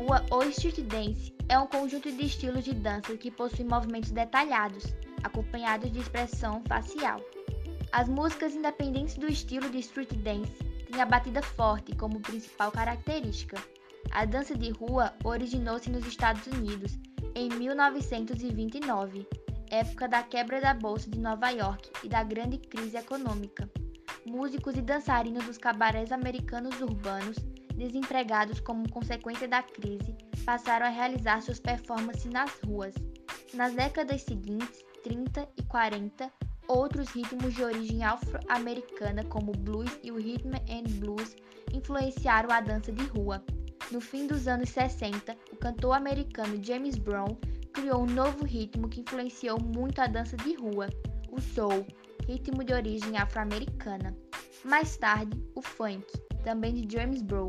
rua ou street dance é um conjunto de estilos de dança que possui movimentos detalhados, acompanhados de expressão facial. As músicas independentes do estilo de street dance têm a batida forte como principal característica. A dança de rua originou-se nos Estados Unidos em 1929, época da quebra da Bolsa de Nova York e da grande crise econômica. Músicos e dançarinos dos cabarés americanos urbanos, desempregados como consequência da crise, passaram a realizar suas performances nas ruas. Nas décadas seguintes, 30 e 40, outros ritmos de origem afro-americana, como o blues e o rhythm and blues, influenciaram a dança de rua. No fim dos anos 60, o cantor americano James Brown criou um novo ritmo que influenciou muito a dança de rua, o soul, ritmo de origem afro-americana. Mais tarde, o funk, também de James Brown.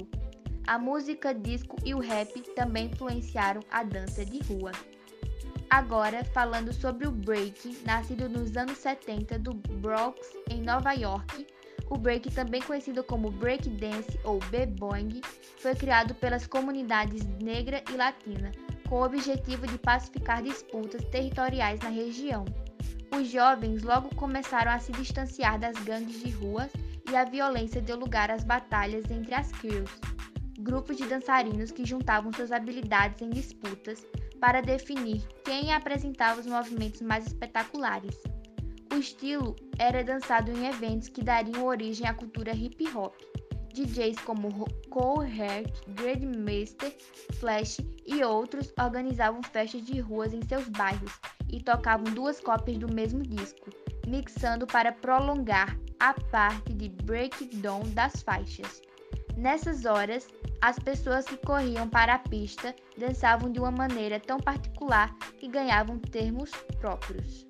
A música disco e o rap também influenciaram a dança de rua. Agora, falando sobre o break, nascido nos anos 70 do Bronx, em Nova York, o break, também conhecido como break dance ou b-boing, foi criado pelas comunidades negra e latina, com o objetivo de pacificar disputas territoriais na região. Os jovens logo começaram a se distanciar das gangues de ruas e a violência deu lugar às batalhas entre as crews, grupos de dançarinos que juntavam suas habilidades em disputas para definir quem apresentava os movimentos mais espetaculares. O estilo era dançado em eventos que dariam origem à cultura hip hop. DJs como Cole Hart, Grandmaster, Flash e outros organizavam festas de ruas em seus bairros e tocavam duas cópias do mesmo disco, mixando para prolongar a parte de breakdown das faixas. Nessas horas, as pessoas que corriam para a pista dançavam de uma maneira tão particular que ganhavam termos próprios.